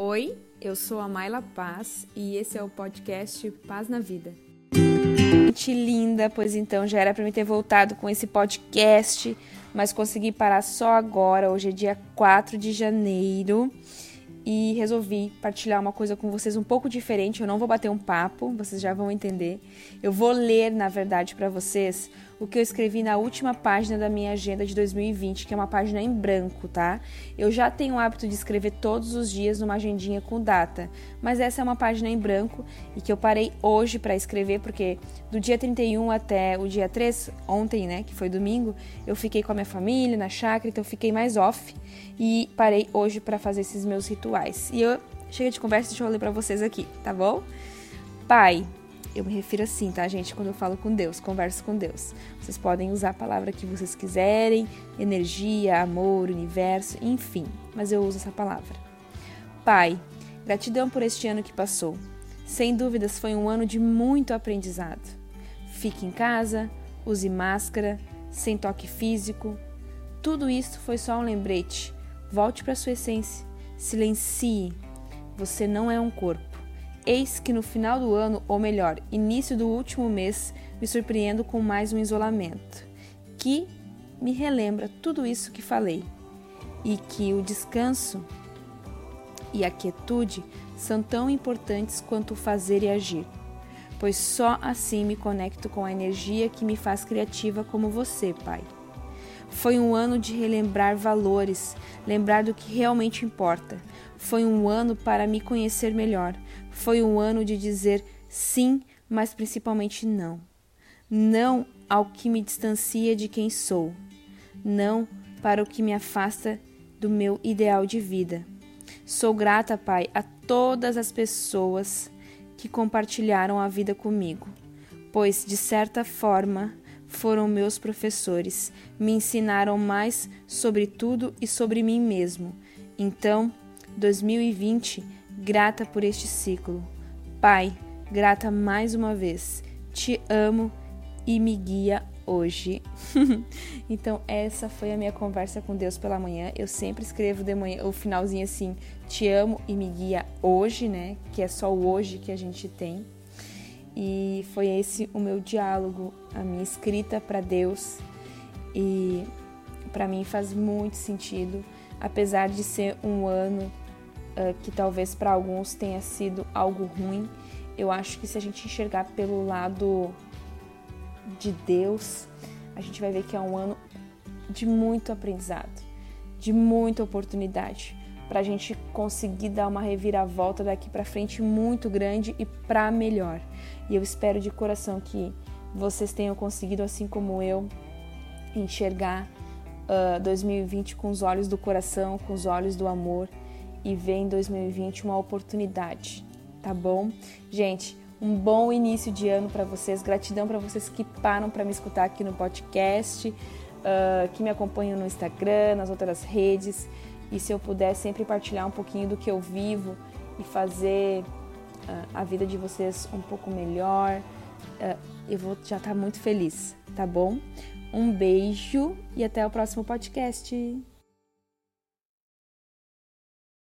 Oi, eu sou a Maila Paz e esse é o podcast Paz na Vida. Gente linda, pois então já era para mim ter voltado com esse podcast, mas consegui parar só agora. Hoje é dia 4 de janeiro e resolvi partilhar uma coisa com vocês um pouco diferente. Eu não vou bater um papo, vocês já vão entender. Eu vou ler, na verdade, para vocês o que eu escrevi na última página da minha agenda de 2020, que é uma página em branco, tá? Eu já tenho o hábito de escrever todos os dias numa agendinha com data, mas essa é uma página em branco e que eu parei hoje para escrever porque do dia 31 até o dia 3, ontem, né, que foi domingo, eu fiquei com a minha família na chácara, então eu fiquei mais off e parei hoje para fazer esses meus rituais. E eu chega de conversa, deixa eu ler para vocês aqui, tá bom? Pai, eu me refiro assim, tá, gente? Quando eu falo com Deus, converso com Deus. Vocês podem usar a palavra que vocês quiserem, energia, amor, universo, enfim, mas eu uso essa palavra. Pai, gratidão por este ano que passou. Sem dúvidas foi um ano de muito aprendizado. Fique em casa, use máscara, sem toque físico. Tudo isso foi só um lembrete. Volte para sua essência. Silencie. Você não é um corpo. Eis que no final do ano, ou melhor, início do último mês, me surpreendo com mais um isolamento, que me relembra tudo isso que falei, e que o descanso e a quietude são tão importantes quanto o fazer e agir, pois só assim me conecto com a energia que me faz criativa como você, Pai. Foi um ano de relembrar valores, lembrar do que realmente importa. Foi um ano para me conhecer melhor. Foi um ano de dizer sim, mas principalmente não. Não ao que me distancia de quem sou. Não para o que me afasta do meu ideal de vida. Sou grata, Pai, a todas as pessoas que compartilharam a vida comigo, pois, de certa forma, foram meus professores, me ensinaram mais sobre tudo e sobre mim mesmo. Então, 2020, grata por este ciclo. Pai, grata mais uma vez. Te amo e me guia hoje. então, essa foi a minha conversa com Deus pela manhã. Eu sempre escrevo de manhã o finalzinho assim: Te amo e me guia hoje, né? Que é só o hoje que a gente tem. E foi esse o meu diálogo, a minha escrita para Deus. E para mim faz muito sentido, apesar de ser um ano uh, que talvez para alguns tenha sido algo ruim. Eu acho que se a gente enxergar pelo lado de Deus, a gente vai ver que é um ano de muito aprendizado, de muita oportunidade para a gente conseguir dar uma reviravolta daqui para frente muito grande e para melhor. E eu espero de coração que vocês tenham conseguido, assim como eu, enxergar uh, 2020 com os olhos do coração, com os olhos do amor e ver em 2020 uma oportunidade, tá bom? Gente, um bom início de ano para vocês. Gratidão para vocês que param para me escutar aqui no podcast, uh, que me acompanham no Instagram, nas outras redes. E se eu puder sempre partilhar um pouquinho do que eu vivo e fazer uh, a vida de vocês um pouco melhor, uh, eu vou já estar tá muito feliz, tá bom? Um beijo e até o próximo podcast.